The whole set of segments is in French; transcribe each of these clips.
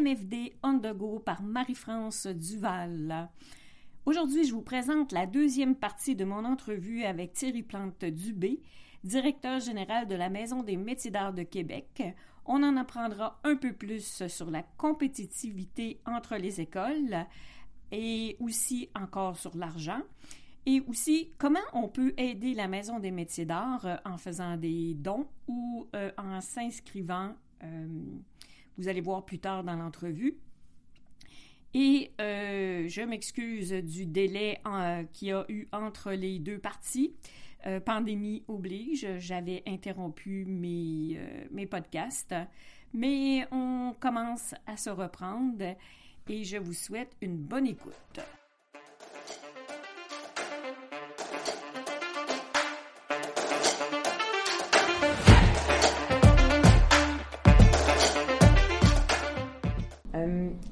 MFD on the go par Marie-France Duval. Aujourd'hui, je vous présente la deuxième partie de mon entrevue avec Thierry Plante Dubé, directeur général de la Maison des métiers d'art de Québec. On en apprendra un peu plus sur la compétitivité entre les écoles et aussi encore sur l'argent. Et aussi, comment on peut aider la Maison des métiers d'art euh, en faisant des dons ou euh, en s'inscrivant. Euh, vous allez voir plus tard dans l'entrevue. Et je m'excuse du délai qu'il y a eu entre les deux parties. pandémie oblige, j'avais interrompu mes, mes podcasts, mais on commence à se reprendre et je vous souhaite une bonne écoute.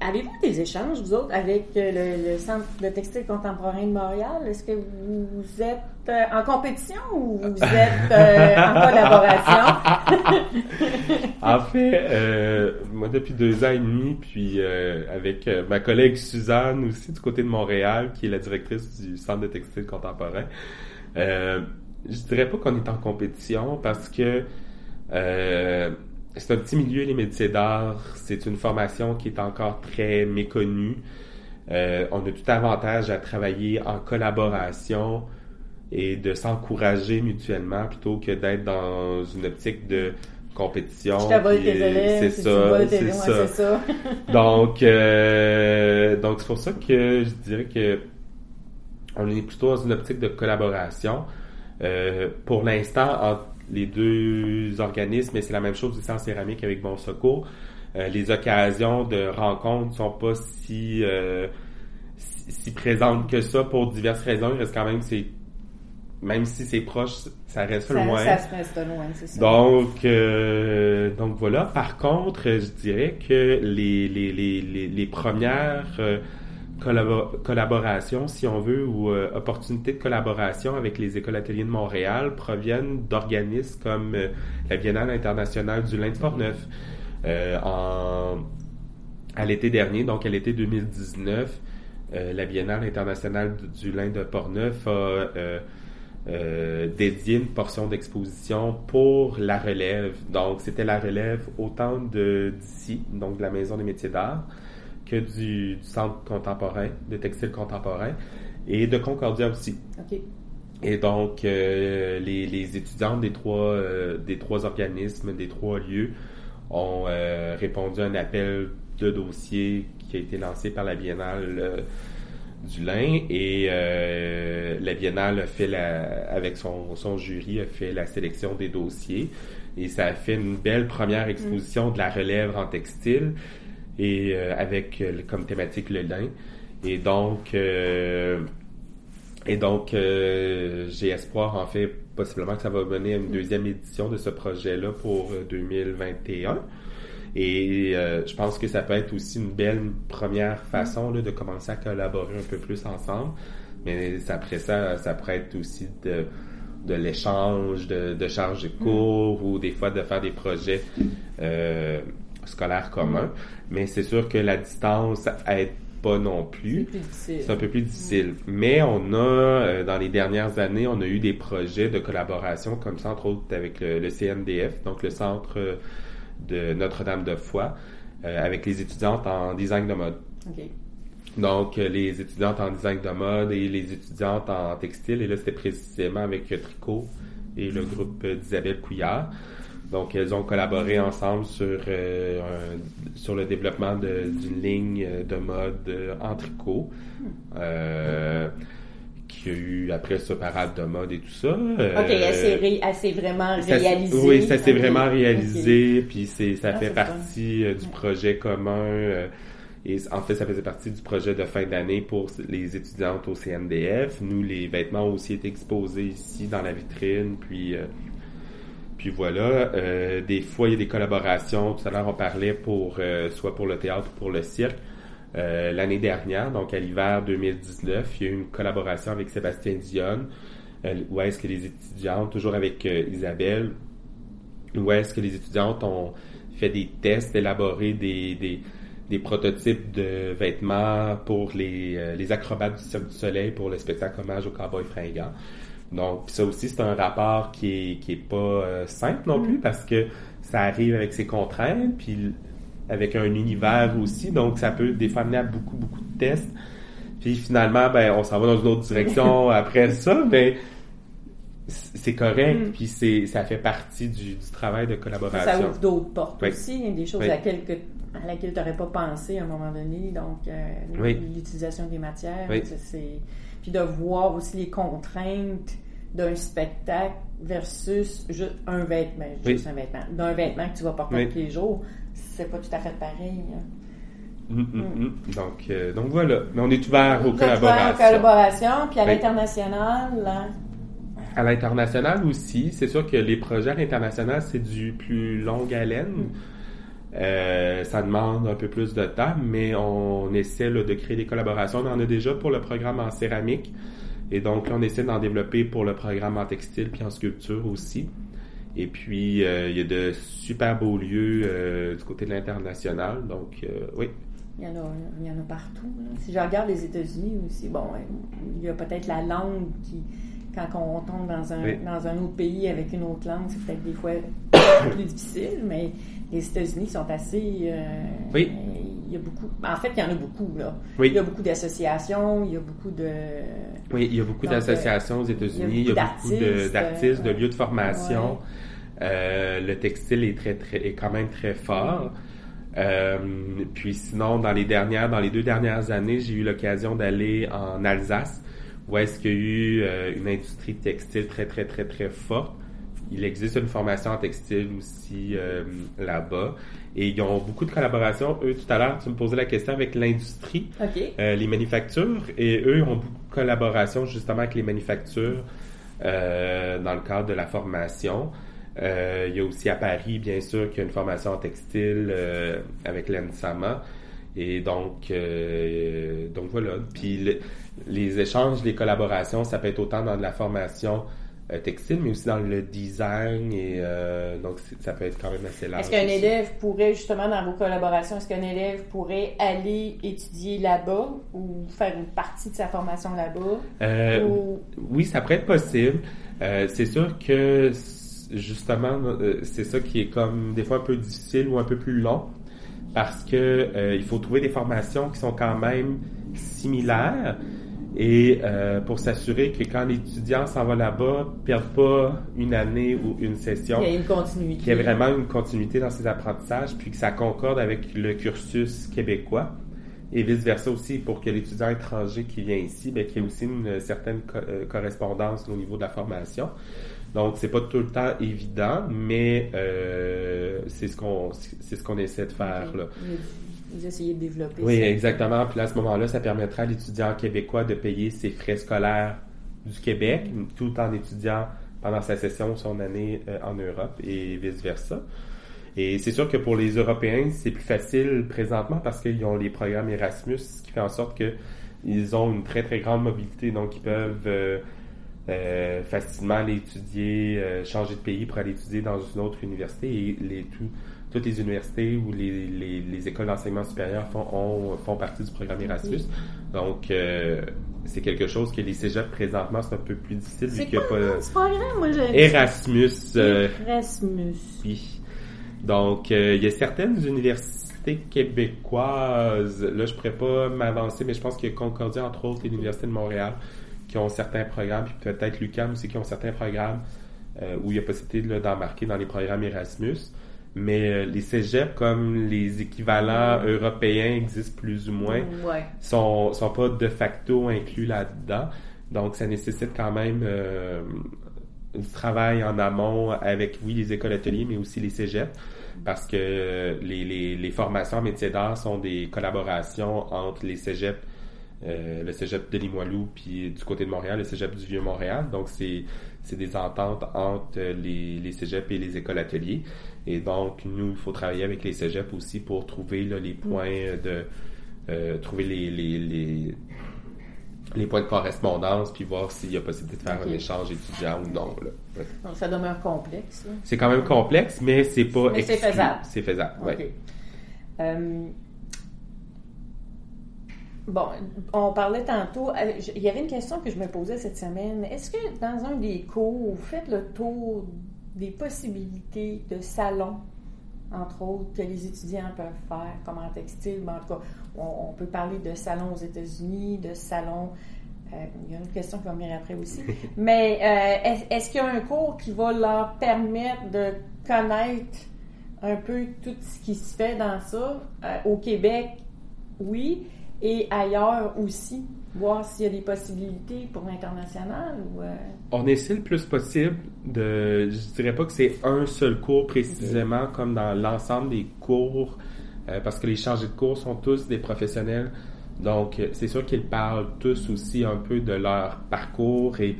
Avez-vous des échanges, vous autres, avec euh, le, Centre de textile contemporain de Montréal? Est-ce que vous êtes euh, en compétition ou vous êtes euh, en collaboration? en fait, moi, depuis deux ans et demi, puis avec ma collègue Suzanne aussi du côté de Montréal, qui est la directrice du Centre de textile contemporain, je dirais pas qu'on est en compétition parce que c'est un petit milieu, les métiers d'art. C'est une formation qui est encore très méconnue. Euh, on a tout avantage à travailler en collaboration et de s'encourager mutuellement plutôt que d'être dans une optique de compétition. C'est ça, c'est ça. ça. donc, euh, donc c'est pour ça que je dirais que on est plutôt dans une optique de collaboration. Euh, pour l'instant, entre les deux organismes, mais c'est la même chose aussi en céramique avec Bon Secours. Euh, les occasions de rencontres sont pas si, euh, si, présentes que ça pour diverses raisons. Il reste quand même c'est même si c'est proche, ça reste loin. Ça reste loin, c'est ça. Donc, euh, donc voilà. Par contre, je dirais que les, les, les, les, premières collaboration, si on veut, ou euh, opportunités de collaboration avec les écoles ateliers de Montréal proviennent d'organismes comme euh, la Biennale internationale du lin de Portneuf. Euh, en, à l'été dernier, donc à l'été 2019, la Biennale internationale du lin de Portneuf a dédié une portion d'exposition pour la relève. Donc, c'était la relève autant de d'ici, donc de la Maison des métiers d'art, que du, centre contemporain, de textile contemporain, et de Concordia aussi. Et donc, euh, les, les, étudiants des trois, euh, des trois organismes, des trois lieux, ont euh, répondu à un appel de dossier qui a été lancé par la Biennale du Lin et la Biennale a fait la, avec son, son jury a fait la sélection des dossiers et ça a fait une belle première exposition de la relève en textile et euh, avec euh, comme thématique le lin. Et donc, euh, et donc j'ai espoir en fait possiblement que ça va mener à une deuxième édition de ce projet-là pour 2021. Et je pense que ça peut être aussi une belle première façon là, de commencer à collaborer un peu plus ensemble. Mais après ça, ça pourrait être aussi de, de l'échange de, de charges de cours ou des fois de faire des projets euh, scolaires communs. Mais c'est sûr que la distance aide pas non plus. C'est un peu plus difficile. Mais on a, euh, dans les dernières années, on a eu des projets de collaboration comme ça, entre autres avec le, CNDF, donc le Centre de Notre-Dame-de-Foix, euh, avec les étudiantes en design de mode. Donc, euh, les étudiantes en design de mode et les étudiantes en textile. Et là, c'était précisément avec Tricot et le groupe d'Isabelle Couillard. Donc, elles ont collaboré ensemble sur, euh, sur le développement d'une ligne de mode euh, en tricot. Euh, qui a eu après ça parade de mode et tout ça. ok, elle s'est vraiment réalisée. oui, ça s'est vraiment réalisé, puis c'est ça ah, fait partie du projet commun. et en fait, ça faisait partie du projet de fin d'année pour les étudiantes au CNDF. Nous, les vêtements ont aussi été exposés ici dans la vitrine, puis puis voilà, euh, des fois il y a des collaborations. Tout à l'heure on parlait pour euh, soit pour le théâtre ou pour le cirque. Euh, l'année dernière, donc à l'hiver 2019, il y a eu une collaboration avec Sébastien Dionne, où est-ce que les étudiantes, toujours avec Isabelle, où est-ce que les étudiantes ont fait des tests, élaboré des, des des prototypes de vêtements pour les, euh, les acrobates du Cirque du Soleil pour le spectacle hommage au cowboy fringant. Donc, ça aussi, c'est un rapport qui est, qui est pas euh, simple non plus parce que ça arrive avec ses contraintes, puis avec un univers aussi. Donc, ça peut des fois amener à beaucoup, beaucoup de tests. Puis finalement, ben, on s'en va dans une autre direction après ça, mais c'est correct, Mm. puis c'est ça fait partie du, du travail de collaboration. Ça ouvre d'autres portes Oui. aussi, des choses Oui. à laquelle, que- à laquelle tu n'aurais pas pensé à un moment donné. Donc, euh, Oui. l'utilisation des matières, c'est... Puis de voir aussi les contraintes d'un spectacle versus juste un vêtement, Oui. juste un vêtement, d'un vêtement que tu vas porter Oui. tous les jours, c'est pas tout à fait pareil. hein. Mm, mm, mm. Donc, euh, donc voilà. Mais on est ouvert aux êtes ouvert collaborations. aux collaborations, puis à l'international, là, À l'international aussi, c'est sûr que les projets à l'international, c'est du plus longue haleine. Euh, ça demande un peu plus de temps, mais on essaie là, de créer des collaborations. On en a déjà pour le programme en céramique. Et donc, là, on essaie d'en développer pour le programme en textile puis en sculpture aussi. Et puis, euh, il y a de super beaux lieux euh, du côté de l'international. Donc, euh, oui. Il y, en a, il y en a partout. là. Si je regarde les États-Unis aussi, bon, il y a peut-être la langue qui, quand on tombe dans un, Oui. dans un autre pays avec une autre langue, c'est peut-être des fois plus difficile, mais les États-Unis sont assez. euh, Oui. Il y a beaucoup. En fait, il y en a beaucoup, là. Oui. Il y a beaucoup d'associations, il y a beaucoup de. Oui, il y a beaucoup Donc, d'associations aux États-Unis, il y a beaucoup d'artistes, de, euh, lieux de formation. ouais. Euh, le textile est très, très, est quand même très fort. Euh, puis sinon, dans les dernières, dans les deux dernières années, j'ai eu l'occasion d'aller en Alsace, où est-ce qu'il y a eu euh, une industrie textile très, très, très, très forte. Il existe une formation en textile aussi euh, là-bas. Et ils ont beaucoup de collaborations. Eux, tout à l'heure, tu me posais la question avec l'industrie OK. euh, les manufactures et eux ont beaucoup de collaboration justement avec les manufactures euh, dans le cadre de la formation. Euh, il y a aussi à Paris, bien sûr, qu'il y a une formation en textile euh, avec l'ENSAMA. Et donc, euh, donc voilà. Puis le- les échanges, les collaborations, ça peut être autant dans de la formation textile, mais aussi dans le design. Et euh, donc, ça peut être quand même assez large. Est-ce qu'un élève pourrait, justement, dans vos collaborations, est-ce qu'un élève pourrait aller étudier là-bas ou faire une partie de sa formation là-bas? Euh, Ou- Oui, ça pourrait être possible. Euh, c'est sûr que justement, euh, c'est ça qui est comme des fois un peu difficile ou un peu plus long parce que euh, il faut trouver des formations qui sont quand même similaires et euh, pour s'assurer que quand l'étudiant s'en va là-bas, perde pas une année ou une session, Il y a une continuité. qu'il y ait vraiment une continuité dans ses apprentissages, puis que ça concorde avec le cursus québécois. Et vice-versa aussi, pour que l'étudiant étranger qui vient ici, ben, qu'il y ait aussi une certaine co- euh, correspondance au niveau de la formation. Donc, c'est pas tout le temps évident, mais euh, c'est ce qu'on c'est ce qu'on essaie de faire là. Vous essayez de développer Oui, ça. exactement. Puis là, à ce moment-là, ça permettra à l'étudiant québécois de payer ses frais scolaires du Québec, tout en étudiant pendant sa session ou son année euh, en Europe et vice-versa. Et c'est sûr que pour les Européens, c'est plus facile présentement parce qu'ils ont les programmes Erasmus, ce qui fait en sorte que ils ont une très très grande mobilité, donc ils peuvent euh, euh, facilement aller étudier, changer de pays pour aller étudier dans une autre université et les, tout- toutes les universités ou les, les, les écoles d'enseignement supérieur font, ont- font partie du programme Erasmus. Donc, euh, c'est quelque chose que les cégeps présentement, c'est un peu plus difficile C'est quoi pas programme? Moi. Erasmus. euh, Erasmus. oui. Donc, euh, il y a certaines universités québécoises, là, je pourrais pas m'avancer, mais je pense qu'il y a Concordia, entre autres, et l'Université de Montréal, qui ont certains programmes, puis peut-être l'UQAM aussi, qui ont certains programmes euh, où il y a possibilité d'embarquer dans les programmes Erasmus. Mais euh, les cégeps, comme les équivalents européens existent plus ou moins, Ouais. sont, sont pas de facto inclus là-dedans. Donc, ça nécessite quand même euh, du travail en amont avec, oui, les écoles ateliers, mais aussi les cégeps, parce que les, les, les formations en métier d'art sont des collaborations entre les cégeps, euh, le cégep de Limoilou, puis du côté de Montréal, le cégep du Vieux-Montréal. Donc, c'est c'est des ententes entre les, les cégeps et les écoles ateliers. Et donc, nous, il faut travailler avec les cégeps aussi pour trouver là, les points de... euh, trouver les, les, les, les points de correspondance, puis voir s'il y a possibilité de faire un échange étudiant ou non. là. Ouais. Donc, ça demeure complexe. C'est quand même complexe, mais c'est pas Mais c'est faisable. C'est faisable. Euh, Bon, on parlait tantôt, euh, il y avait une question que je me posais cette semaine. Est-ce que dans un des cours, vous faites le tour des possibilités de salon, entre autres, que les étudiants peuvent faire, comme en textile? en tout cas, on, peut parler de salon aux États-Unis, de salon. Euh, il y a une question qui va venir après aussi. Mais euh, est-ce qu'il y a un cours qui va leur permettre de connaître un peu tout ce qui se fait dans ça? Au Québec? Oui et ailleurs aussi, voir s'il y a des possibilités pour l'international ou... Euh? On essaie le plus possible de... Je dirais pas que c'est un seul cours précisément comme dans l'ensemble des cours, euh, parce que les chargés de cours sont tous des professionnels. Donc, euh, c'est sûr qu'ils parlent tous aussi un peu de leur parcours et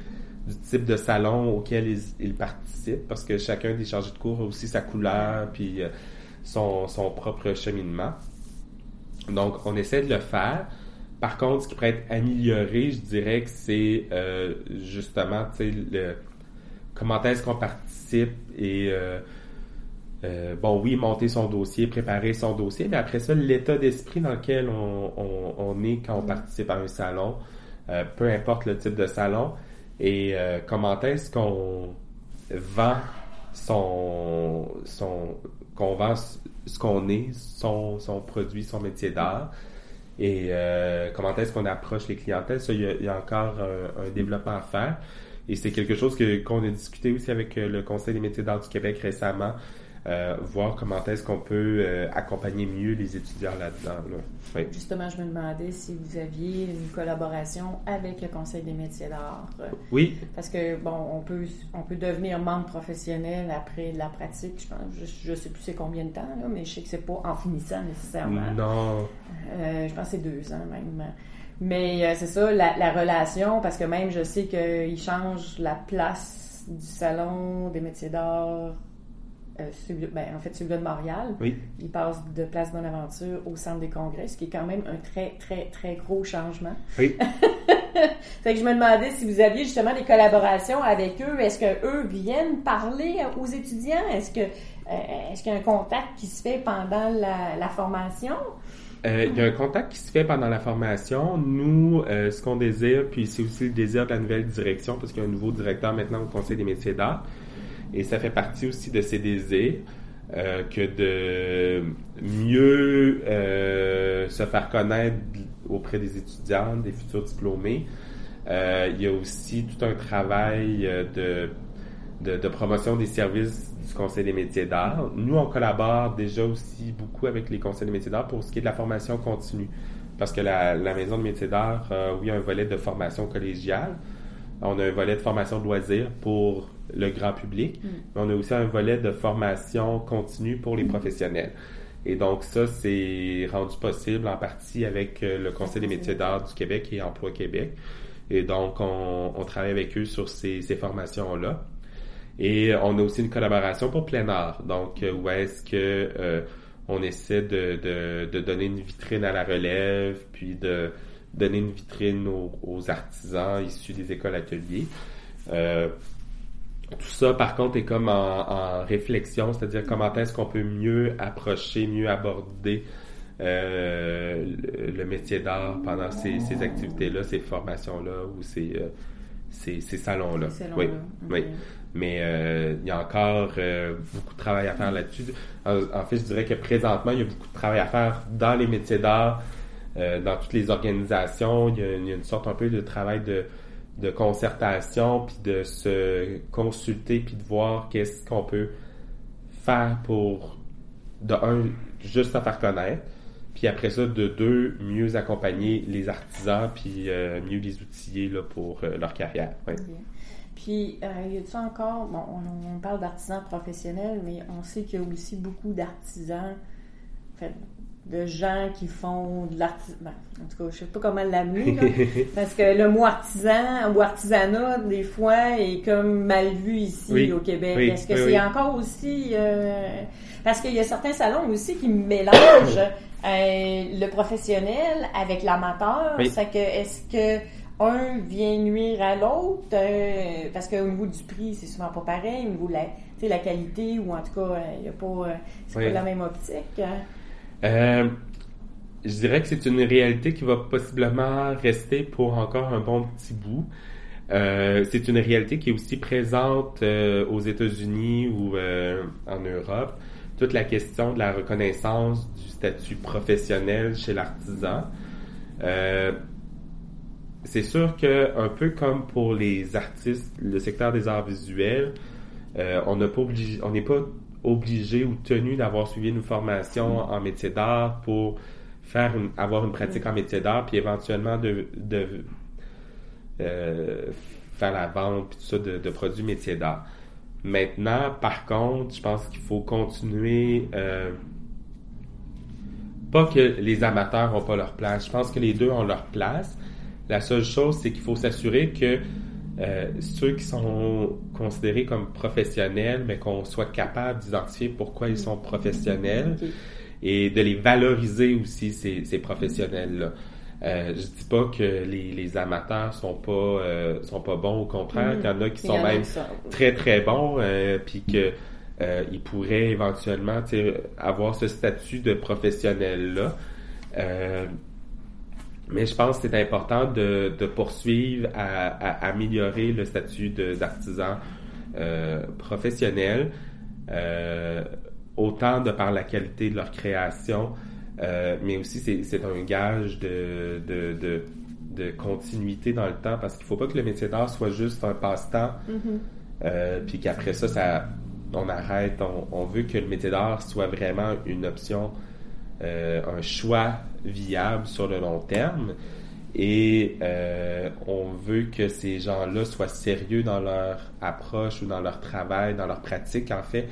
du type de salon auquel ils, participent, parce que chacun des chargés de cours a aussi sa couleur, puis son, son propre cheminement. Donc, on essaie de le faire. Par contre, ce qui pourrait être amélioré, je dirais que c'est euh, justement, tu sais, le, comment est-ce qu'on participe et euh, euh, bon, oui, monter son dossier, préparer son dossier, mais après ça, l'état d'esprit dans lequel on, est quand on participe à un salon, peu importe le type de salon, et comment est-ce qu'on vend son, son qu'on vend ce qu'on est, son, produit, son métier d'art. Et euh, comment est-ce qu'on approche les clientèles? Ça, il y a, encore un, développement à faire. Et c'est quelque chose que qu'on a discuté aussi avec euh, le Conseil des métiers d'art du Québec récemment. Euh, voir comment est-ce qu'on peut euh, accompagner mieux les étudiants là-dedans. Justement, je me demandais si vous aviez une collaboration avec le Conseil des métiers d'art. Oui. Parce que, bon, on peut, on peut devenir membre professionnel après la pratique. Je pense, je, sais plus c'est combien de temps, là, mais je sais que c'est pas en finissant nécessairement. Non. Euh, je pense que c'est deux ans même. Mais c'est ça, la, la, relation, parce que même je sais qu'ils changent la place du salon des métiers d'art euh, ben, en fait, celui de Montréal. Il passe de Place Bonaventure au Centre des Congrès, ce qui est quand même un très, très, très gros changement. Oui. fait que je me demandais si vous aviez justement des collaborations avec eux. Est-ce qu'eux viennent parler aux étudiants? Est-ce que euh, est-ce qu'il y a un contact qui se fait pendant la, formation? Euh, il y a un contact qui se fait pendant la formation. Nous, ce qu'on désire, puis c'est aussi le désir de la nouvelle direction, parce qu'il y a un nouveau directeur maintenant au Conseil des métiers d'art, et ça fait partie aussi de ses désirs euh, que de mieux euh, se faire connaître auprès des étudiants, des futurs diplômés. Euh, il y a aussi tout un travail de, de, de, promotion des services du Conseil des métiers d'art. Nous, on collabore déjà aussi beaucoup avec les conseils des métiers d'art pour ce qui est de la formation continue. Parce que la, la Maison de métiers d'art, oui, a un volet de formation collégiale. On a un volet de formation de loisirs pour le grand public, mm. mais on a aussi un volet de formation continue pour les mm. professionnels. Et donc ça, c'est rendu possible en partie avec euh, le Conseil des métiers d'art du Québec et Emploi Québec. Et donc, on, on travaille avec eux sur ces, ces formations-là. Et on a aussi une collaboration pour plein art. Donc, euh, où est-ce que euh, on essaie de, de, de, donner une vitrine à la relève, puis de donner une vitrine aux, aux artisans issus des écoles ateliers. Euh, tout ça, par contre, est comme en, réflexion, c'est-à-dire comment est-ce qu'on peut mieux approcher, mieux aborder euh, le, métier d'art pendant ces, activités-là, ces formations-là ou ces, euh, ces, salons-là. oui, oui. Mais euh, il y a encore beaucoup de travail à faire là-dessus. En, fait, je dirais que présentement, il y a beaucoup de travail à faire dans les métiers d'art, dans toutes les organisations. il y, a, une sorte un peu de travail de concertation, puis de se consulter, puis de voir qu'est-ce qu'on peut faire pour, de un, juste se faire connaître, puis après ça, de deux, mieux accompagner les artisans, puis euh, mieux les outiller là, pour euh, leur carrière. Puis, euh, y a-t-il encore, bon, on, parle d'artisans professionnels, mais on sait qu'il y a aussi beaucoup d'artisans, de gens qui font de l'artisanat. Ben, en tout cas, je sais pas comment l'amener, parce que le mot artisan ou artisanat, des fois, est comme mal vu ici au Québec. Est-ce que c'est encore aussi... Euh, parce qu'il y a certains salons aussi qui mélangent euh, le professionnel avec l'amateur. que est-ce que un vient nuire à l'autre? Euh, parce qu'au niveau du prix, c'est souvent pas pareil. Au niveau de la, la qualité, ou en tout cas, il y a pas... c'est pas la même optique. Hein. Euh, je dirais que c'est une réalité qui va possiblement rester pour encore un bon petit bout. Euh, c'est une réalité qui est aussi présente euh, aux États-Unis ou euh, en Europe. Toute la question de la reconnaissance du statut professionnel chez l'artisan. c'est sûr que un peu comme pour les artistes, le secteur des arts visuels, on n'est pas obligé, on n'est pas obligé ou tenu d'avoir suivi une formation en métier d'art pour faire avoir une pratique en métier d'art, puis éventuellement de, de euh, faire la vente, puis tout ça de, de produits métiers d'art. Maintenant, par contre, je pense qu'il faut continuer. Euh, pas que les amateurs n'ont pas leur place. Je pense que les deux ont leur place. La seule chose, c'est qu'il faut s'assurer que euh, ceux qui sont considérés comme professionnels, mais qu'on soit capable d'identifier pourquoi ils sont professionnels et de les valoriser aussi, ces, ces professionnels-là. Euh, je dis pas que les, les amateurs sont pas euh, sont pas bons au contraire, mm. qu'il y en a qui sont même très très bons euh, puis que euh, ils pourraient éventuellement avoir ce statut de professionnel là. Euh, mais je pense que c'est important de, de poursuivre à, à, améliorer le statut d'artisan professionnel autant de par la qualité de leur création, euh, mais aussi c'est un gage de, de, de, de, continuité dans le temps parce qu'il faut pas que le métier d'art soit juste un passe-temps, mm-hmm. euh, puis qu'après ça, ça, on arrête. On, on veut que le métier d'art soit vraiment une option, euh, un choix viable sur le long terme. Et euh, on veut que ces gens-là soient sérieux dans leur approche ou dans leur travail, dans leur pratique en fait,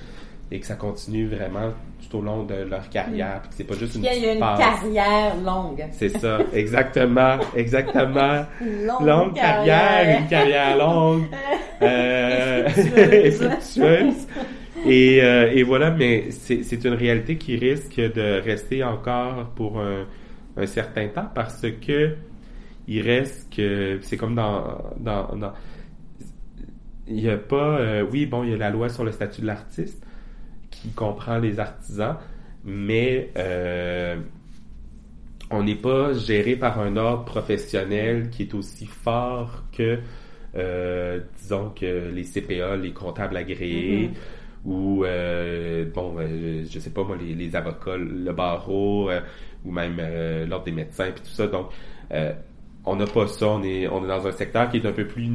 et que ça continue vraiment tout au long de leur carrière, puis que c'est pas juste une Il y a une carrière longue. C'est ça, exactement, exactement. Longue, longue carrière. une carrière longue. euh, Et, euh, et voilà, mais c'est une réalité qui risque de rester encore pour un, un certain temps parce que il reste que c'est comme dans, dans, dans il y a pas euh, oui bon il y a la loi sur le statut de l'artiste qui comprend les artisans, mais euh, on n'est pas géré par un ordre professionnel qui est aussi fort que, euh, disons que les CPA, les comptables agréés, mm-hmm. Ou, euh, bon, je sais pas moi, les, les avocats, le barreau, ou même l'ordre des médecins, puis tout ça. Donc, on n'a pas ça. On est, on est dans un secteur qui est un peu plus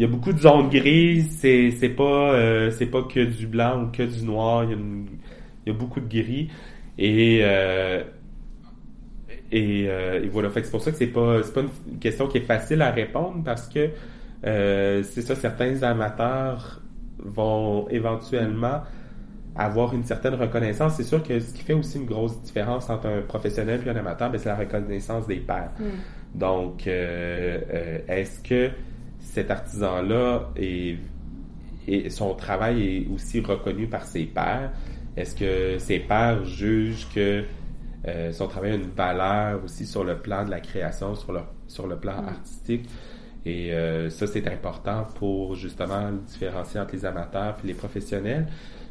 il y a beaucoup de zones grises. C'est c'est pas euh, c'est pas que du blanc ou que du noir. Il y a, il y a beaucoup de gris et euh, et, euh, et, voilà. Fait c'est pour ça que c'est pas c'est pas une question qui est facile à répondre parce que euh, c'est ça. Certains amateurs vont éventuellement avoir une certaine reconnaissance. C'est sûr que ce qui fait aussi une grosse différence entre un professionnel et un amateur, ben, c'est la reconnaissance des pairs. Mm. Donc, est-ce que cet artisan-là et, son travail est aussi reconnu par ses pairs? Est-ce que ses pairs jugent que euh, son travail a une valeur aussi sur le plan de la création, sur le, sur le plan mm. artistique? Et euh, ça, c'est important pour justement différencier entre les amateurs et les professionnels.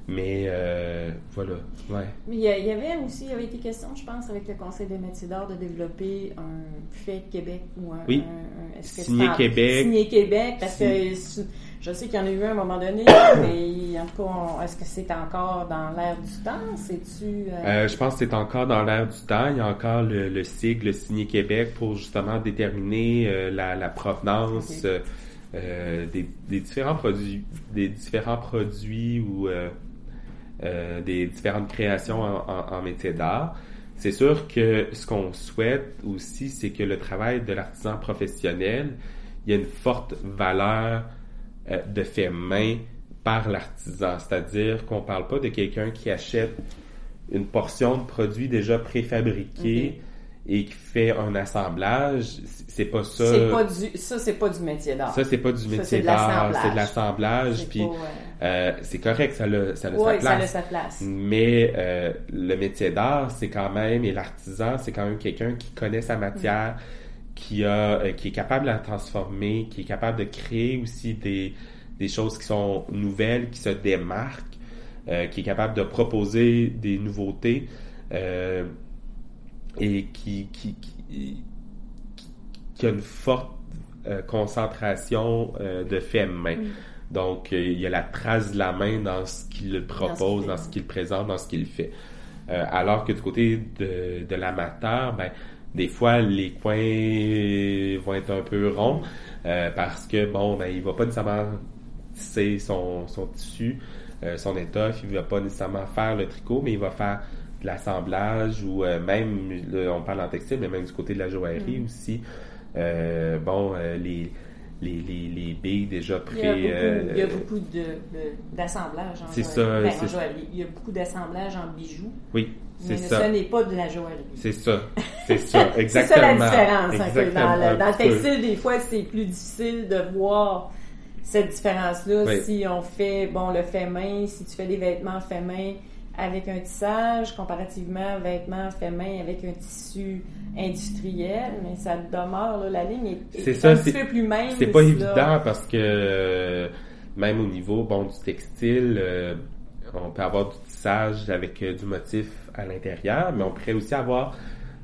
Mais euh, voilà, ouais. Mais il y, avait aussi, il y avait été question, je pense, avec le Conseil des métiers d'art de développer un fait Québec ou un, oui. signé Québec. Signé Québec, parce que je sais qu'il y en a eu un à un moment donné, mais en tout cas, est-ce que c'est encore dans l'air du temps? C'est-tu... Euh... Euh, je pense que c'est encore dans l'air du temps. Il y a encore le, le sigle Signé Québec pour justement déterminer euh, la, la, provenance euh, des, des, différents produits, des différents produits ou des différentes créations en, en, métier d'art. C'est sûr que ce qu'on souhaite aussi, c'est que le travail de l'artisan professionnel, il y a une forte valeur euh, de fait main par l'artisan. C'est-à-dire qu'on parle pas de quelqu'un qui achète une portion de produits déjà préfabriqués et qui fait un assemblage, c'est pas ça. C'est pas du, ça c'est pas du métier d'art. Ça c'est pas du métier d'art, c'est de l'assemblage. Puis euh, c'est correct, ça a, ça a sa place. ça a sa place. Mais euh, le métier d'art, c'est quand même et l'artisan, c'est quand même quelqu'un qui connaît sa matière, qui a, euh, qui est capable de la transformer, qui est capable de créer aussi des des choses qui sont nouvelles, qui se démarquent, qui est capable de proposer des nouveautés. Euh, et qui, qui, qui, qui a une forte euh, concentration euh, de fait main. Donc, euh, il y a la trace de la main dans ce qu'il propose, dans ce qu'il présente, dans ce qu'il fait. alors que du côté de, de l'amateur, ben, des fois, les coins vont être un peu ronds parce que, bon, ben, il va pas nécessairement tisser son, son tissu, son étoffe, il va pas nécessairement faire le tricot, mais il va faire de l'assemblage ou même, on parle en textile, mais même du côté de la joaillerie mm. aussi. Euh, bon, euh, les, les, les, les, billes déjà pré... Il y a beaucoup, euh, d'assemblage en C'est ça. Ben, il y a beaucoup d'assemblage en bijoux. Oui, c'est ça. Mais ce n'est pas de la joaillerie. C'est ça. C'est ça, exactement. c'est ça la différence. Un peu. Dans, le, dans le textile, des fois, c'est plus difficile de voir cette différence-là si on fait, bon, le fait main, si tu fais des vêtements fait main avec un tissage, comparativement vêtements fait main avec un tissu industriel, mais ça demeure, la ligne est, un petit peu plus mince. C'est pas évident parce que même au niveau bon du textile, euh, on peut avoir du tissage avec euh, du motif à l'intérieur, mais on pourrait aussi avoir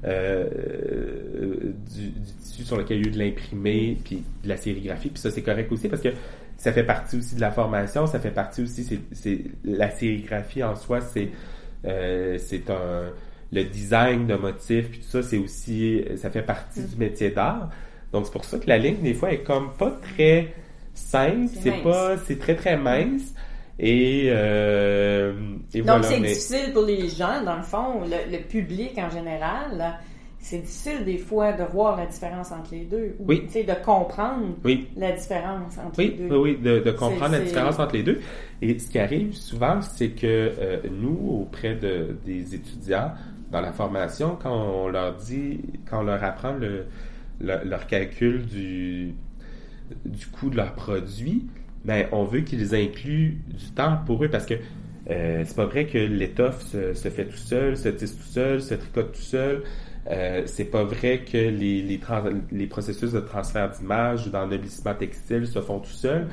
euh, du, tissu sur lequel il y a eu de l'imprimé, puis de la sérigraphie, puis ça c'est correct aussi parce que ça fait partie aussi de la formation, ça fait partie aussi, c'est la sérigraphie en soi, c'est c'est un le design de motifs, puis tout ça, c'est aussi, ça fait partie du métier d'art. Donc, c'est pour ça que la ligne, des fois, est comme pas très simple, c'est pas, c'est très, très mince. Et, euh, Donc, c'est difficile pour les gens, dans le fond, le, public en général. c'est difficile des fois de voir la différence entre les deux. Ou, oui. de comprendre la différence entre les deux. Oui, oui, de, de comprendre la différence entre les deux. Et ce qui arrive souvent, c'est que euh, nous, auprès de, des étudiants, dans la formation, quand on leur dit, quand on leur apprend le, leur calcul du, du coût de leur produit, ben, on veut qu'ils incluent du temps pour eux parce que euh, c'est pas vrai que l'étoffe se, fait tout seul, se tisse tout seul, se tricote tout seul. Euh, c'est pas vrai que les, les, les processus de transfert d'image ou d'ennoblissement textile se font tout seuls.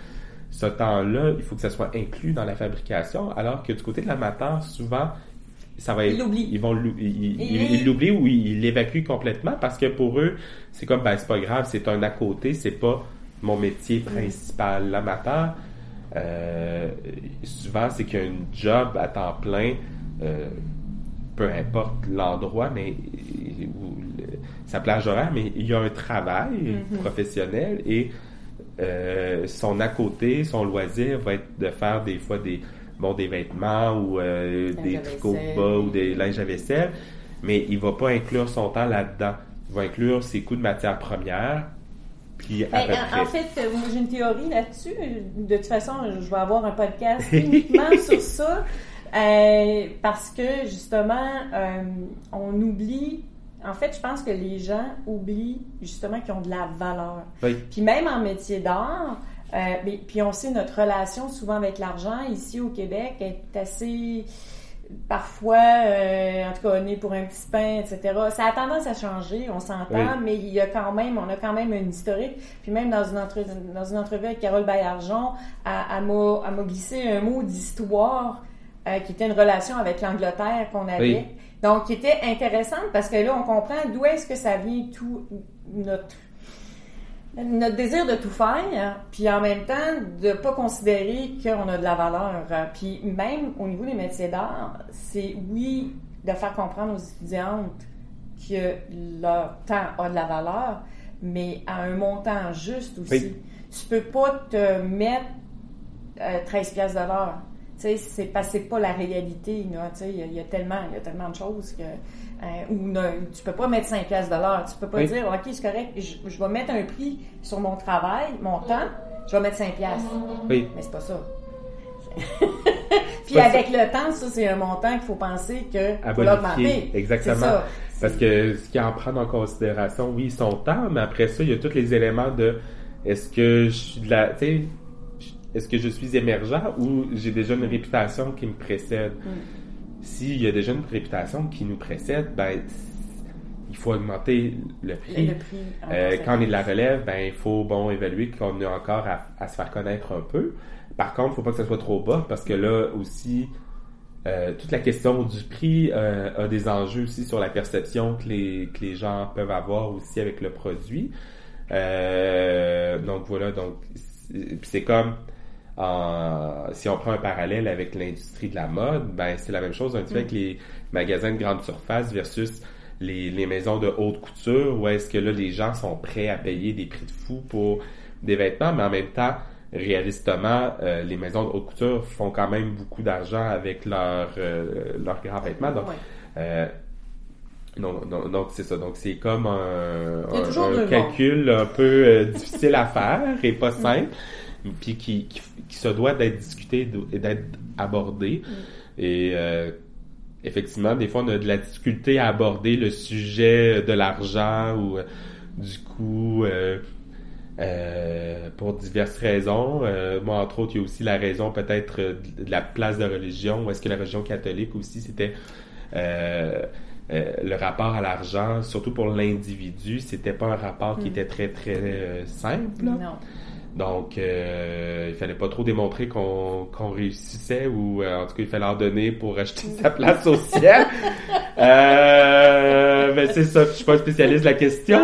Ce temps-là, il faut que ça soit inclus dans la fabrication, alors que du côté de l'amateur, souvent, ça va être, ils vont ils l'oublient ou ils l'évacuent complètement parce que pour eux c'est comme ben c'est pas grave c'est un à côté c'est pas mon métier principal l'amateur euh, souvent c'est qu'il y a un job à temps plein euh, peu importe l'endroit mais sa plage horaire mais il y a un travail mm-hmm. professionnel et euh, son à côté son loisir va être de faire des fois des bon, des vêtements ou des tricots bas ou des linges à vaisselle, mais il va pas inclure son temps là-dedans. Il va inclure ses coûts de matière première, puis ben, en, fait, euh, j'ai une théorie là-dessus. De toute façon, je vais avoir un podcast uniquement sur ça, euh, parce que justement, on oublie en fait, je pense que les gens oublient justement qu'ils ont de la valeur. Puis même en métier d'art, euh, puis on sait notre relation souvent avec l'argent ici au Québec est assez parfois, euh, en tout cas, on est pour un petit pain, etc. Ça a tendance à changer, on s'entend, mais il y a quand même, on a quand même une historique. Puis même dans une, dans une entrevue avec Carole Baillargeon, elle, m'a glissé un mot d'histoire euh, qui était une relation avec l'Angleterre qu'on avait. Donc, qui était intéressante parce que là, on comprend d'où est-ce que ça vient tout notre notre désir de tout faire, puis en même temps de pas considérer qu'on a de la valeur. Puis même au niveau des métiers d'art, c'est oui de faire comprendre aux étudiantes que leur temps a de la valeur, mais à un montant juste aussi. Tu peux pas te mettre 13 euh, pièces de l'heure. Tu sais, c'est pas, pas la réalité. Tu sais, il y, a tellement, il y a tellement de choses que euh, ou ne, tu peux pas mettre 5 pièces de l'heure. Tu peux pas dire, OK, c'est correct, je, vais mettre un prix sur mon travail, mon temps, je vais mettre 5 pièces. Oui. Mais c'est pas ça. Puis avec le temps, ça, c'est un montant qu'il faut penser que faut l'augmenter. Exactement. Parce que ce qui en prend en considération, oui, son temps, mais après ça, il y a tous les éléments de est-ce que je suis de la. Est-ce que je suis émergent ou j'ai déjà une réputation qui me précède? Mm s'il y a déjà une réputation qui nous précède, ben, il faut augmenter le prix. Euh, quand on est de la relève, ben, il faut bon évaluer qu'on a encore à, se faire connaître un peu. Par contre, il ne faut pas que ça soit trop bas parce que là aussi, euh, toute la question du prix euh, a des enjeux aussi sur la perception que les, que les gens peuvent avoir aussi avec le produit. Euh, donc voilà, donc c'est comme si on prend un parallèle avec l'industrie de la mode, ben c'est la même chose un petit peu avec les magasins de grande surface versus les, les maisons de haute couture, où est-ce que là les gens sont prêts à payer des prix de fou pour des vêtements, mais en même temps réalistement, euh, les maisons de haute couture font quand même beaucoup d'argent avec leurs euh, leurs grands vêtements. Donc, euh, donc, c'est ça. Donc, c'est comme un, calcul un peu difficile à faire et pas simple, puis qui, qui, se doit d'être discuté et d'être abordé. Mm. Et effectivement, des fois, on a de la difficulté à aborder le sujet de l'argent ou du coup euh, pour diverses raisons. Euh, moi, entre autres, il y a aussi la raison peut-être euh, de la place de religion, ou est-ce que la religion catholique aussi, c'était le rapport à l'argent, surtout pour l'individu, c'était pas un rapport qui mm. était très, très simple. Non. Donc, il fallait pas trop démontrer qu'on qu'on réussissait ou en tout cas, il fallait en donner pour acheter sa place au ciel. euh, mais c'est ça, je suis pas spécialiste de la question.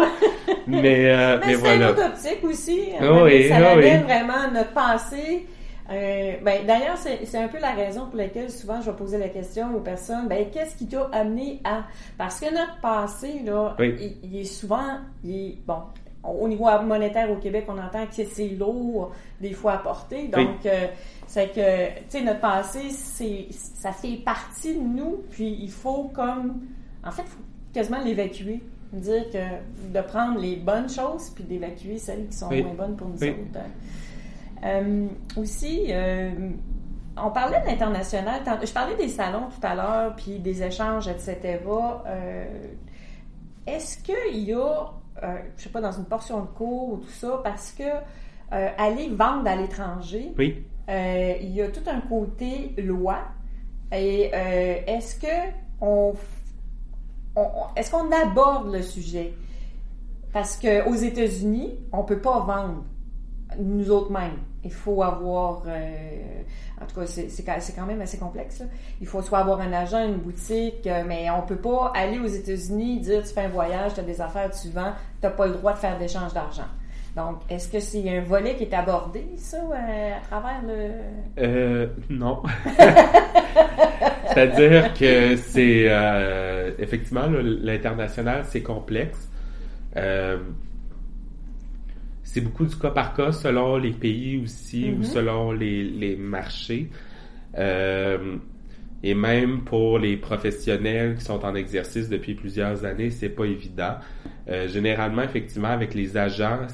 mais, euh, mais, c'est une autre optique aussi. Oh oui, ça oh vraiment notre pensée. Euh, ben, D'ailleurs, c'est un peu la raison pour laquelle souvent je vais poser la question aux personnes, ben, qu'est-ce qui t'a amené à... Parce que notre passé, là, il, est souvent... Il bon, au niveau monétaire au Québec, on entend que c'est lourd des fois à porter. Donc, euh, c'est que, tu sais, notre passé, ça fait partie de nous, puis il faut comme... En fait, faut quasiment l'évacuer dire que de prendre les bonnes choses puis d'évacuer celles qui sont moins bonnes pour nous autres. Euh, aussi, euh, on parlait de l'international. Je parlais des salons tout à l'heure, puis des échanges, etc. Est-ce qu'il y a, je sais pas, dans une portion de cours ou tout ça, parce que aller vendre à l'étranger, oui. il y a tout un côté loi. Et est-ce que on est-ce qu'on aborde le sujet? Parce qu'aux États-Unis, on ne peut pas vendre nous autres mêmes. Il faut avoir, euh, en tout cas, c'est quand même assez complexe. Il faut soit avoir un agent, une boutique, euh, mais on peut pas aller aux États-Unis dire tu fais un voyage, tu as des affaires, tu vends, tu n'as pas le droit de faire d'échange d'argent. Donc, est-ce que c'est un volet qui est abordé, ça, euh, à travers le... Euh, non. C'est-à-dire que c'est... Effectivement, l'international, c'est complexe. C'est beaucoup du cas par cas selon les pays aussi ou mm-hmm. selon les, les marchés. et même pour les professionnels qui sont en exercice depuis plusieurs années, c'est pas évident. généralement, effectivement, avec les agents,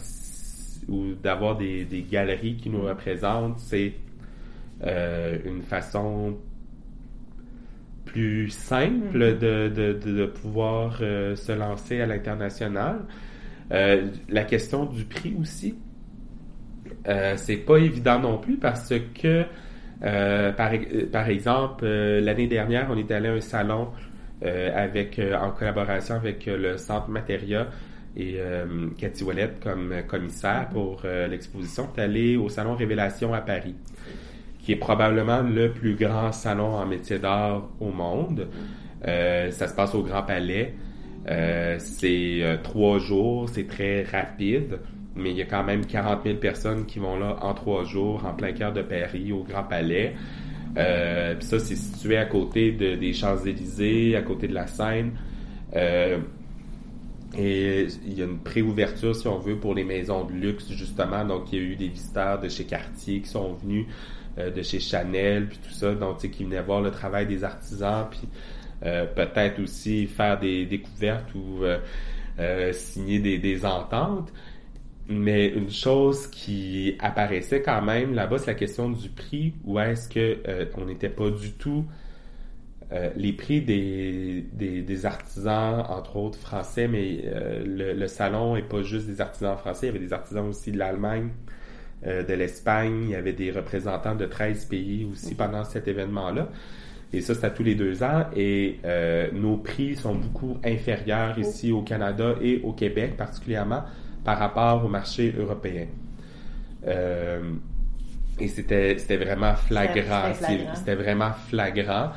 ou d'avoir des, des, galeries qui nous représentent, c'est euh, une façon plus simple mm-hmm. de, de, de, pouvoir euh, se lancer à l'international. Euh, la question du prix aussi, euh, c'est pas évident non plus parce que, euh, par, par exemple, l'année dernière, on est allé à un salon avec, en collaboration avec le Centre Matéria et euh, Cathy Wallet comme commissaire pour euh, l'exposition est allée au Salon Révélation à Paris, qui est probablement le plus grand salon en métier d'art au monde. Euh, ça se passe au Grand Palais. C'est trois jours, c'est très rapide, mais il y a quand même 40 000 personnes qui vont là en trois jours, en plein cœur de Paris, au Grand Palais. Puis ça, c'est situé à côté de, des Champs-Élysées, à côté de la Seine. Et il y a une préouverture, si on veut, pour les maisons de luxe, justement. Donc, il y a eu des visiteurs de chez Cartier qui sont venus, euh, de chez Chanel, puis tout ça, donc, qui venaient voir le travail des artisans, puis euh, peut-être aussi faire des découvertes ou euh, signer des, des ententes. Mais une chose qui apparaissait quand même là-bas, c'est la question du prix. Où est-ce que on n'était pas du tout euh, les prix des, des, artisans, entre autres français, mais euh, le, salon est pas juste des artisans français, il y avait des artisans aussi de l'Allemagne, euh, de l'Espagne, il y avait des représentants de 13 pays aussi pendant cet événement-là. Et ça, c'est à tous les deux ans. Et nos prix sont beaucoup inférieurs ici au Canada et au Québec particulièrement par rapport au marché européen. et c'était vraiment flagrant. C'était vraiment flagrant.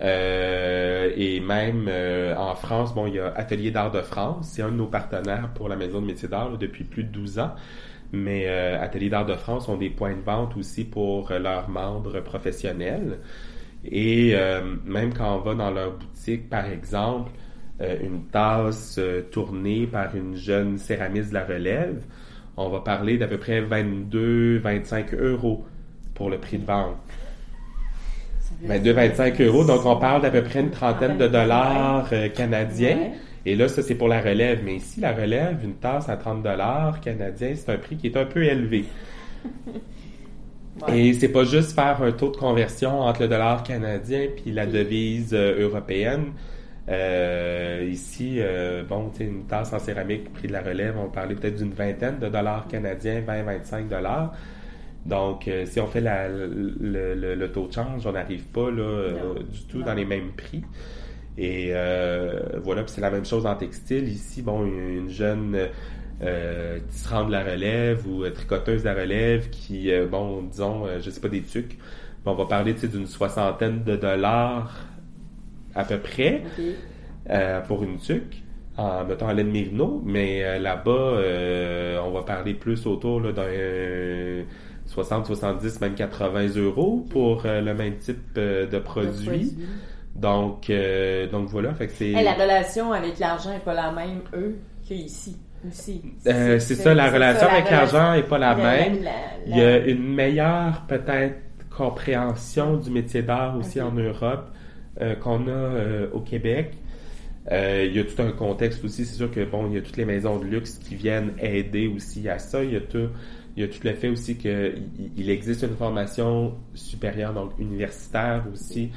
Euh, et même euh, en France, bon, il y a Atelier d'art de France, c'est un de nos partenaires pour la Maison de métiers d'art depuis plus de 12 ans. Mais euh, Atelier d'art de France ont des points de vente aussi pour leurs membres professionnels. Et même quand on va dans leur boutique, par exemple, une tasse tournée par une jeune céramiste de la relève, on va parler d'à peu près 22-25 euros pour le prix de vente. 22-25 euros, donc on parle d'à peu près une trentaine de dollars euh, canadiens. Et là, ça, c'est pour la relève. Mais ici, la relève, une tasse à 30 dollars canadiens, c'est un prix qui est un peu élevé. Et c'est pas juste faire un taux de conversion entre le dollar canadien puis la devise euh, européenne. Euh, ici, bon, tu sais, une tasse en céramique, prix de la relève, on parlait peut-être d'une vingtaine de dollars canadiens, 20-25 dollars. Donc, euh, si on fait le, taux de change, on n'arrive pas là, euh, du tout dans les mêmes prix. Et euh, voilà, c'est la même chose en textile. Ici, bon, une, jeune euh, tisserande de la relève ou tricoteuse de la relève qui, bon, disons, je sais pas, des trucs. on va parler d'une soixantaine de dollars à peu près pour une tuque en mettant en laine mérino, mais là-bas, on va parler plus autour d'un 60, 70, même 80 euros pour euh, le même type euh, de produit. Donc, euh, donc voilà, fait que c'est... la relation avec l'argent n'est pas la même, eux, qu'ici. Aussi. c'est ça, la relation avec l'argent n'est pas la, même. Il y a une meilleure, peut-être, compréhension du métier d'art aussi en Europe qu'on a au Québec. il y a tout un contexte aussi. C'est sûr que bon, il y a toutes les maisons de luxe qui viennent aider aussi à ça. Il y a tout il y a tout le fait aussi qu'il existe une formation supérieure, donc universitaire aussi,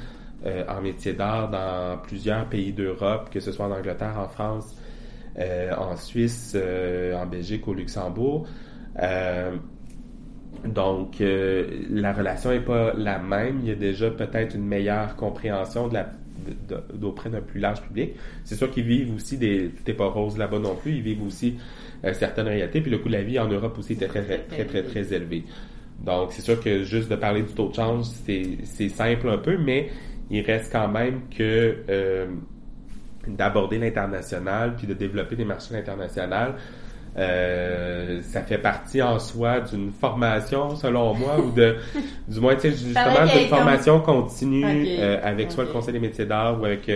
euh, en métier d'art dans plusieurs pays d'Europe, que ce soit en Angleterre, en France, euh, en Suisse, euh, en Belgique, au Luxembourg. donc, la relation n'est pas la même. Il y a déjà peut-être une meilleure compréhension de la d'auprès d'un plus large public. C'est sûr qu'ils vivent aussi des... Tout pas rose là-bas non plus. Ils vivent aussi euh, certaines réalités. Puis le coût de la vie en Europe aussi était très, très, très, très, élevé. Donc, c'est sûr que juste de parler du taux de change, c'est simple un peu, mais il reste quand même que euh, d'aborder l'international puis de développer des marchés internationaux, euh, ça fait partie en soi d'une formation, selon moi, ou de, du moins, tu sais, justement, d'une formation continue euh, avec soit le Conseil des métiers d'art ou avec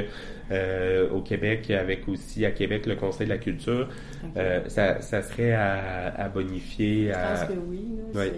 euh, au Québec, avec aussi à Québec le Conseil de la culture. Euh, ça, ça, serait à, à bonifier. Je pense que oui. Mais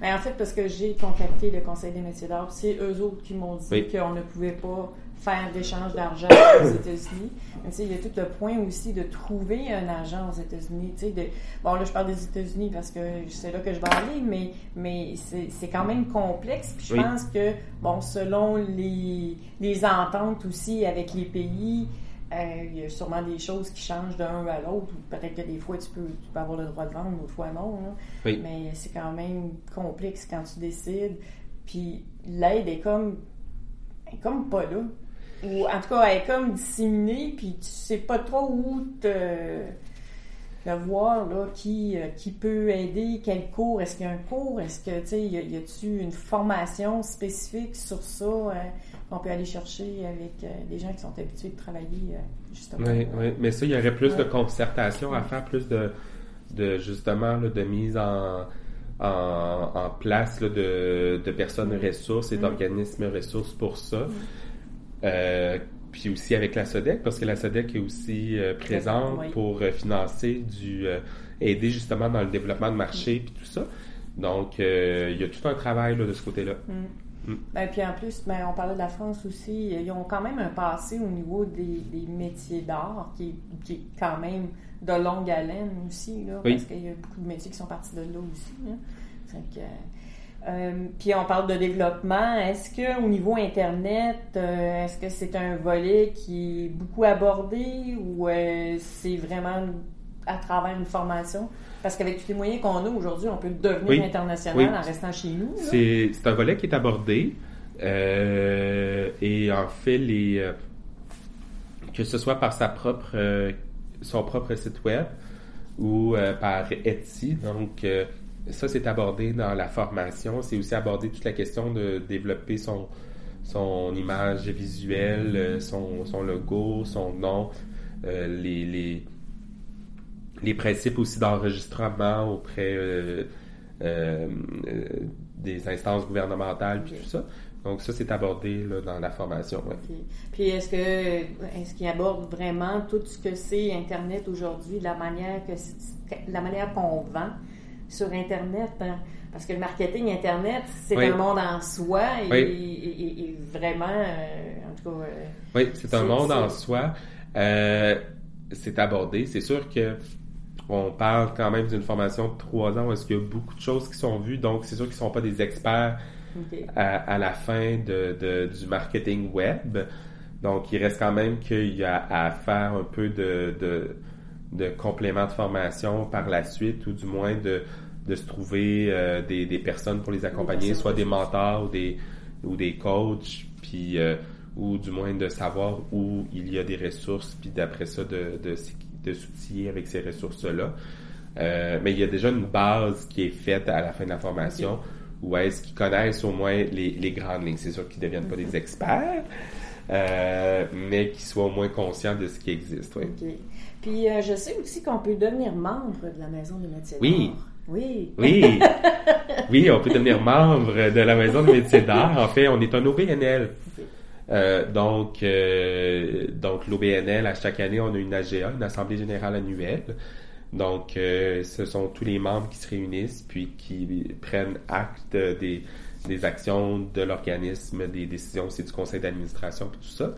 ben, en fait, parce que j'ai contacté le Conseil des métiers d'art, c'est eux autres qui m'ont dit qu'on ne pouvait pas faire d'échange d'argent aux États-Unis. Mais il y a tout le point aussi de trouver un agent aux États-Unis. De, bon, là, je parle des États-Unis parce que c'est là que je vais aller, mais, mais c'est quand même complexe. Puis je pense que, bon, selon les, les ententes aussi avec les pays, euh, il y a sûrement des choses qui changent d'un à l'autre. Peut-être que des fois, tu peux, tu peux avoir le droit de vendre, d'autres fois non. Mais c'est quand même complexe quand tu décides. Puis l'aide est comme, est comme pas là ou en tout cas, elle est comme disséminée, puis tu sais pas trop où te, voir, là, qui, euh, qui peut aider, quel cours, est-ce qu'il y a un cours, est-ce que, tu sais, y a-tu une formation spécifique sur ça euh, qu'on peut aller chercher avec euh, des gens qui sont habitués de travailler, justement? Oui, oui, mais ça, il y aurait plus de concertation à faire, plus de, de justement, de mise en... En, place de, de, personnes ressources et mm. d'organismes ressources pour ça. Mm. Euh, puis aussi avec la SODEC, parce que la SODEC est aussi euh, présente pour euh, financer du aider justement dans le développement de marché puis tout ça. Donc il y a tout un travail là, de ce côté-là. Mm. Mm. Ben, puis en plus, ben, on parlait de la France aussi. Ils ont quand même un passé au niveau des, des métiers d'art qui, qui, est quand même de longue haleine aussi, là, parce qu'il y a beaucoup de métiers qui sont partis de là aussi. Là. Que, euh, puis on parle de développement. Est-ce que au niveau Internet, euh, est-ce que c'est un volet qui est beaucoup abordé ou euh, c'est vraiment à travers une formation? Parce qu'avec tous les moyens qu'on a aujourd'hui, on peut devenir international en restant chez nous. C'est un volet qui est abordé. et en fait, les, que ce soit par sa propre, son propre site web ou par Etsy, donc ça, c'est abordé dans la formation. C'est aussi abordé toute la question de développer son, son image visuelle, son, son logo, son nom, les, les, les principes aussi d'enregistrement auprès des instances gouvernementales, puis tout ça. Donc ça, c'est abordé là, dans la formation. Puis est-ce que est-ce qu'il aborde vraiment tout ce que c'est Internet aujourd'hui, la manière que la manière qu'on vend? Sur Internet? Hein? Parce que le marketing Internet, c'est un monde en soi et, vraiment, euh, en tout cas. Euh, oui, c'est un monde en soi. Euh, c'est abordé. C'est sûr que on parle quand même d'une formation de trois ans où est-ce qu'il y a beaucoup de choses qui sont vues. Donc, c'est sûr qu'ils ne sont pas des experts à, la fin de, du marketing web. Donc, il reste quand même qu'il y a à faire un peu de, de, de complément de formation par la suite, ou du moins de, de se trouver euh, des, des, personnes pour les accompagner, soit des mentors ou des, ou des coachs, puis, euh, ou du moins de savoir où il y a des ressources, puis d'après ça, de, de, de s'outiller avec ces ressources-là. Euh, mais il y a déjà une base qui est faite à la fin de la formation ou est-ce qu'ils connaissent au moins les, les grandes lignes? C'est sûr qu'ils ne deviennent pas des experts, euh, mais qu'ils soient au moins conscients de ce qui existe. Oui. Puis euh, je sais aussi qu'on peut devenir membre de la Maison de métiers oui. Oui. Oui. oui, on peut devenir membre de la Maison de métiers d'art. En fait, on est un OBNL. Euh, donc, euh, donc l'OBNL, à chaque année, on a une AGA, une Assemblée générale annuelle. Donc, euh, ce sont tous les membres qui se réunissent puis qui prennent acte des, actions de l'organisme, des décisions aussi du conseil d'administration tout ça.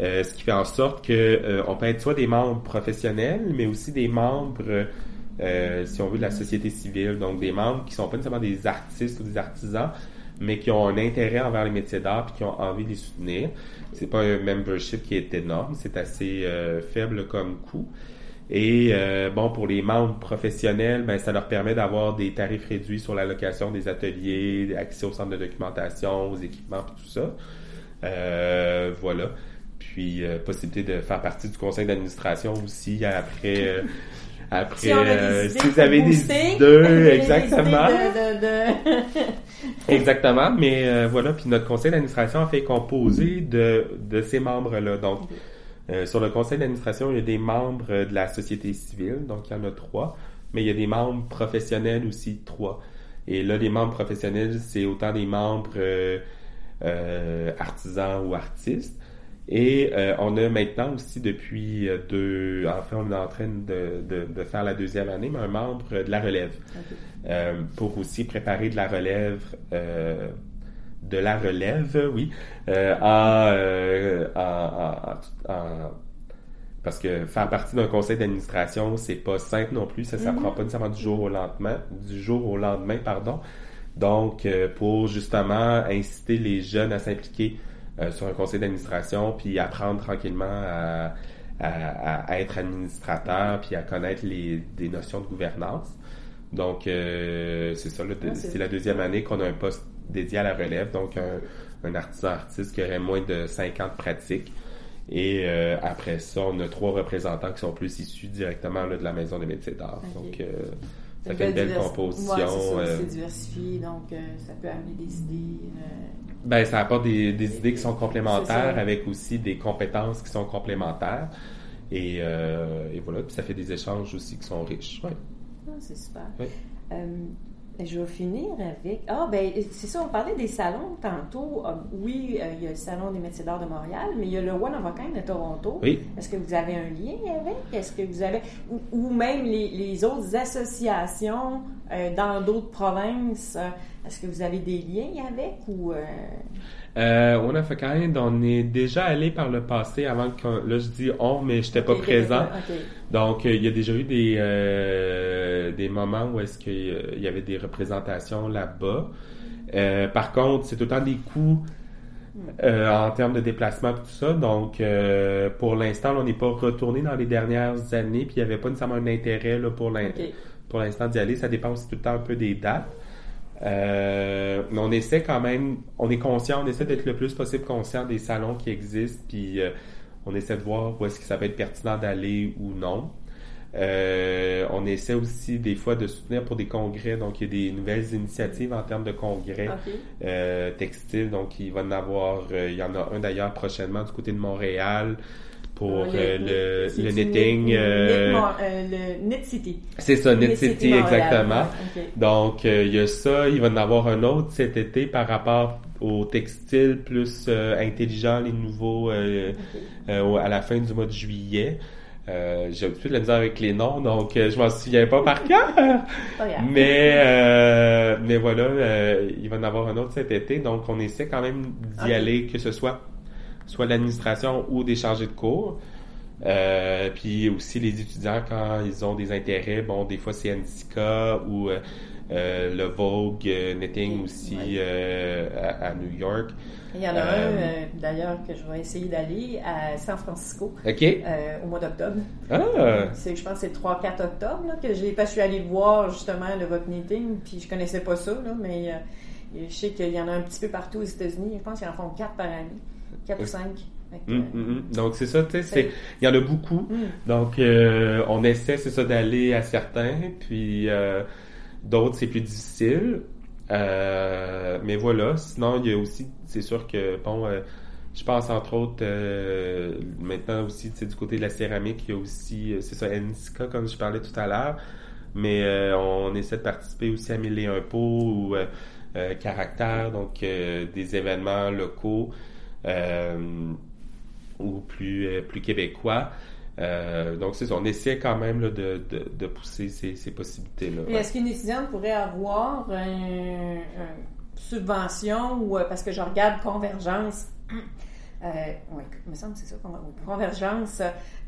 Euh, ce qui fait en sorte que on peut être soit des membres professionnels, mais aussi des membres, si on veut, de la société civile. Donc, des membres qui sont pas nécessairement des artistes ou des artisans, mais qui ont un intérêt envers les métiers d'art et qui ont envie de les soutenir. C'est pas un membership qui est énorme, c'est assez faible comme coût. Et euh, bon, pour les membres professionnels, ben, ça leur permet d'avoir des tarifs réduits sur la location des ateliers, accès au centre de documentation, aux équipements, tout ça. Euh, voilà. Puis euh, possibilité de faire partie du conseil d'administration aussi après. Après, si, vous avez des idées, exactement. exactement, mais voilà. Puis notre conseil d'administration a fait composer de, de ces membres-là. Donc, euh, sur le conseil d'administration, il y a des membres de la société civile, donc il y en a trois, mais il y a des membres professionnels aussi, trois. Et là, les membres professionnels, c'est autant des membres euh, euh, artisans ou artistes. Et on a maintenant aussi depuis deux, enfin on est en train de, de, faire la deuxième année, mais un membre de la relève pour aussi préparer de la relève de la relève, oui, euh, euh, parce que faire partie d'un conseil d'administration, c'est pas simple non plus, ça s'apprend mm-hmm. pas nécessairement du jour au lendemain, du jour au lendemain, pardon. Donc, euh, pour justement inciter les jeunes à s'impliquer sur un conseil d'administration, puis apprendre tranquillement à, être administrateur, puis à connaître les, des notions de gouvernance. Donc, c'est ça, c'est la deuxième année qu'on a un poste dédié à la relève, donc un, artisan artiste qui aurait moins de 50 pratiques. Et euh, après ça, on a trois représentants qui sont plus issus directement de la Maison des métiers d'art. Donc, euh, ça fait une belle composition. c'est euh, diversifié, donc ça peut amener des idées. Ben, ça apporte des, idées qui sont complémentaires avec aussi des compétences qui sont complémentaires. Et, voilà, puis ça fait des échanges aussi qui sont riches. Ouais. Ah, c'est super. Je vais finir avec. Ah, ben, c'est ça, on parlait des salons tantôt. Ah, oui, euh, il y a le Salon des métiers d'art de Montréal, mais il y a le One of a Kind de Toronto. Oui. Est-ce que vous avez un lien avec? Est-ce que vous avez. Ou, même les, autres associations euh, dans d'autres provinces, euh, est-ce que vous avez des liens avec ou. Euh, on a fait quand même, on est déjà allé par le passé avant que, là je dis on, mais j'étais pas présent. Donc euh, il y a déjà eu des euh, des moments où est-ce qu'il y avait des représentations là-bas. Euh, par contre, c'est autant des coûts en termes de déplacement et tout ça. Donc pour l'instant, on n'est pas retourné dans les dernières années, puis il n'y avait pas nécessairement un intérêt là, pour l'instant d'y aller. Ça dépend aussi tout le temps un peu des dates. Euh, mais on essaie quand même, on est conscient, on essaie d'être le plus possible conscient des salons qui existent, puis euh, on essaie de voir où est-ce que ça peut être pertinent d'aller ou non. Euh, on essaie aussi des fois de soutenir pour des congrès. Donc, il y a des nouvelles initiatives en termes de congrès euh, textiles. Donc, il va en avoir, il y en a un d'ailleurs prochainement du côté de Montréal pour le, le, knitting. le Knit City. C'est ça, Knit, City, exactement. Donc, il y a ça. Il va en avoir un autre cet été par rapport au textile plus intelligent, les nouveaux à la fin du mois de juillet. Euh, j'ai un peu de la misère avec les noms, donc euh, je m'en souviens pas par cœur. mais euh, mais voilà, euh, il va en avoir un autre cet été, donc on essaie quand même d'y aller, que ce soit soit l'administration ou des chargés de cours. puis aussi les étudiants quand ils ont des intérêts, bon des fois c'est Antica ou le Vogue Knitting aussi à, New York. Il y en a un, euh, euh, d'ailleurs, que je vais essayer d'aller à San Francisco euh, au mois d'octobre. Ah. je pense que c'est le 3-4 octobre que j'ai pas. Je suis allée voir justement le votre meeting, puis je connaissais pas ça, mais je sais qu'il y en a un petit peu partout aux États-Unis. Je pense qu'ils en font 4 par année, 4 ou 5. Hum, hum, hum. Donc c'est ça, tu sais, il y en a beaucoup. Donc on essaie, c'est ça, d'aller à certains, puis d'autres c'est plus difficile. Euh, mais voilà, sinon il y a aussi, c'est sûr que bon, euh, je pense entre autres euh, maintenant aussi, du côté de la céramique, il y a aussi, c'est ça, NSCA comme je parlais tout à l'heure, mais on essaie de participer aussi à Mille et un pot ou Caractère, donc des événements locaux ou plus plus québécois. Euh, donc, c'est. On essaie quand même de, de, pousser ces, ces possibilités-là. Est-ce qu'une étudiante pourrait avoir une, subvention ou euh, parce que je regarde Convergence? Euh, oui, me semble c'est ça, Convergence,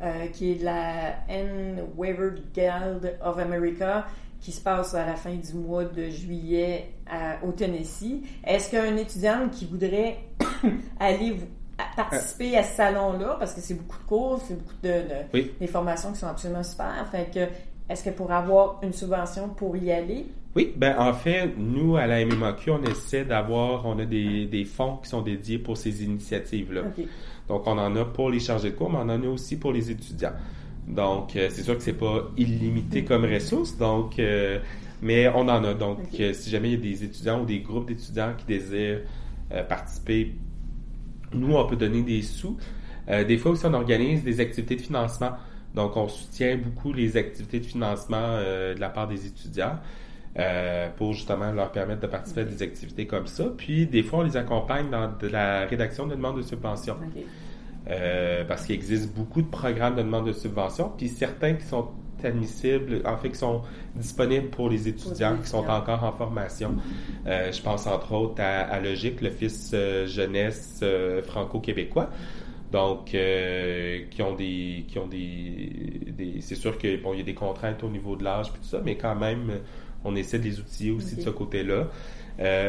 euh, qui est de la N. Weaver Guild of America, qui se passe à la fin du mois de juillet au Tennessee. Est-ce qu'un étudiant qui voudrait aller participer à ce salon-là, parce que c'est beaucoup de cours, c'est beaucoup de, des formations qui sont absolument super. Fait que, est-ce que pour avoir une subvention pour y aller? Oui, ben en fait, nous, à la MMAQ, on essaie d'avoir, on a des, des fonds qui sont dédiés pour ces initiatives-là. Donc, on en a pour les chargés de cours, mais on en a aussi pour les étudiants. Donc, euh, c'est sûr que c'est pas illimité comme ressource, donc, euh, mais on en a. Donc, euh, si jamais il y a des étudiants ou des groupes d'étudiants qui désirent participer nous, on peut donner des sous. Des fois aussi, on organise des activités de financement. Donc, on soutient beaucoup les activités de financement de la part des étudiants pour justement leur permettre de participer à des activités comme ça. Puis, des fois, on les accompagne dans de la rédaction de demandes de subvention. parce qu'il existe beaucoup de programmes de demande de subvention, puis certains qui sont admissibles, en fait, qui sont disponibles pour les étudiants qui sont encore en formation. Euh, je pense entre autres à, à Logique, fils euh, jeunesse euh, franco-québécois. Donc, qui ont des, qui ont des, des c'est sûr que bon, il y a des contraintes au niveau de l'âge puis tout ça, mais quand même, on essaie de les outiller aussi de ce côté-là.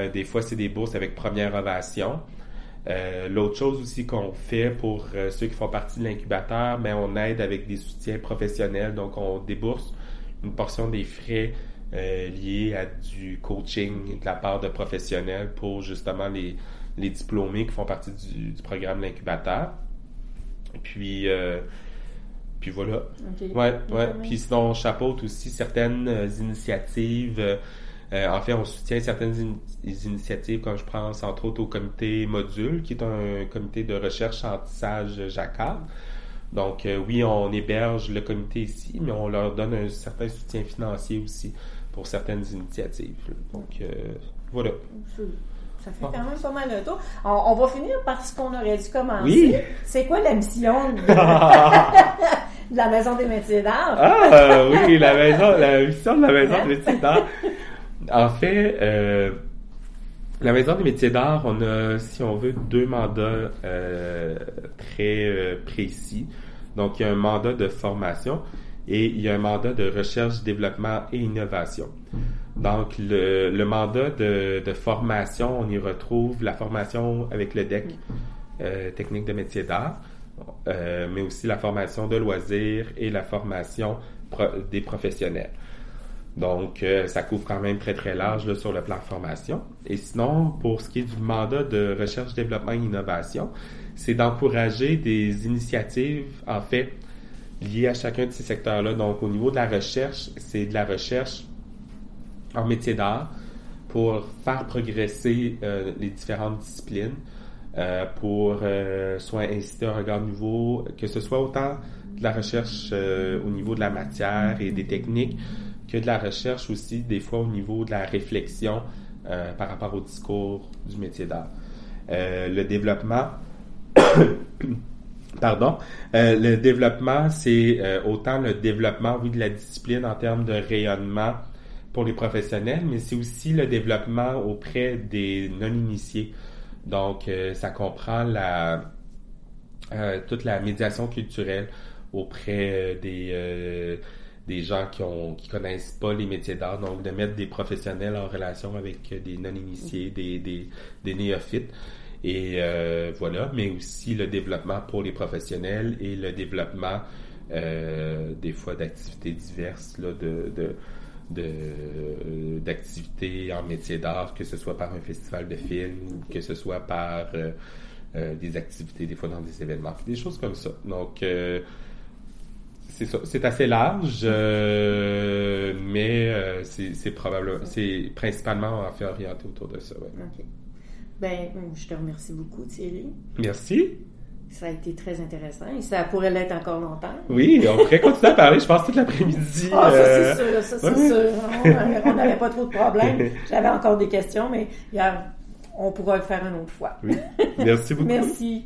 des fois, c'est des bourses avec première ovation. Euh, l'autre chose aussi qu'on fait pour euh, ceux qui font partie de l'incubateur, mais on aide avec des soutiens professionnels. Donc, on débourse une portion des frais euh, liés à du coaching de la part de professionnels pour justement les, les diplômés qui font partie du, programme de l'incubateur. Puis, puis voilà. Ouais, ouais. Puis sinon, on chapeaute aussi certaines initiatives en fait, on soutient certaines initiatives, comme je pense entre autres au comité Module, qui est un comité de recherche en tissage jacquard. Donc euh, oui, on héberge le comité ici, mais on leur donne un certain soutien financier aussi pour certaines initiatives. Donc euh, voilà. Ça fait quand même pas mal de tour. On, va finir par ce qu'on aurait dû commencer. Oui. C'est quoi la mission de, la Maison des métiers d'art? Ah oui, la maison, la mission de la Maison des métiers d'art. En fait, euh, la Maison des métiers d'art, on a, si on veut, deux mandats euh, très euh, précis. Donc, il y a un mandat de formation et il y a un mandat de recherche, développement et innovation. Donc, le, mandat de, formation, on y retrouve la formation avec le DEC, technique de métiers d'art, mais aussi la formation de loisirs et la formation des professionnels. Donc, euh, ça couvre quand même très, très large sur le plan formation. Et sinon, pour ce qui est du mandat de recherche, développement et innovation, c'est d'encourager des initiatives, en fait, liées à chacun de ces secteurs-là. Donc, au niveau de la recherche, c'est de la recherche en métier d'art pour faire progresser euh, les différentes disciplines, euh, pour euh, soit inciter un regard nouveau, que ce soit autant de la recherche au niveau de la matière et des techniques, que de la recherche aussi des fois au niveau de la réflexion par rapport au discours du métier d'art. le développement Pardon. le développement, c'est autant le développement, oui, de la discipline en termes de rayonnement pour les professionnels, mais c'est aussi le développement auprès des non-initiés. Donc, euh, ça comprend euh, toute la médiation culturelle auprès des, euh, des gens qui ont qui connaissent pas les métiers d'art, donc de mettre des professionnels en relation avec des non-initiés, des, des, des, néophytes. Et voilà, mais aussi le développement pour les professionnels et le développement des fois d'activités diverses là, de, de de d'activités en métier d'art, que ce soit par un festival de films ou que ce soit par euh, euh, des activités, des fois dans des événements, des choses comme ça. Donc, euh, c'est ça. C'est assez large, mais c'est probablement, c'est principalement en fait orienté autour de ça. Ouais. OK. Ben, je te remercie beaucoup, Thierry. Merci. Ça a été très intéressant et ça pourrait l'être encore longtemps. Oui, on pourrait continuer à parler, je pense, toute l'après-midi. Ah, ça, c'est sûr, ça, c'est sûr. On n'avait pas trop de problèmes. J'avais encore des questions, mais on pourra le faire une autre fois. Oui. Merci beaucoup. Merci.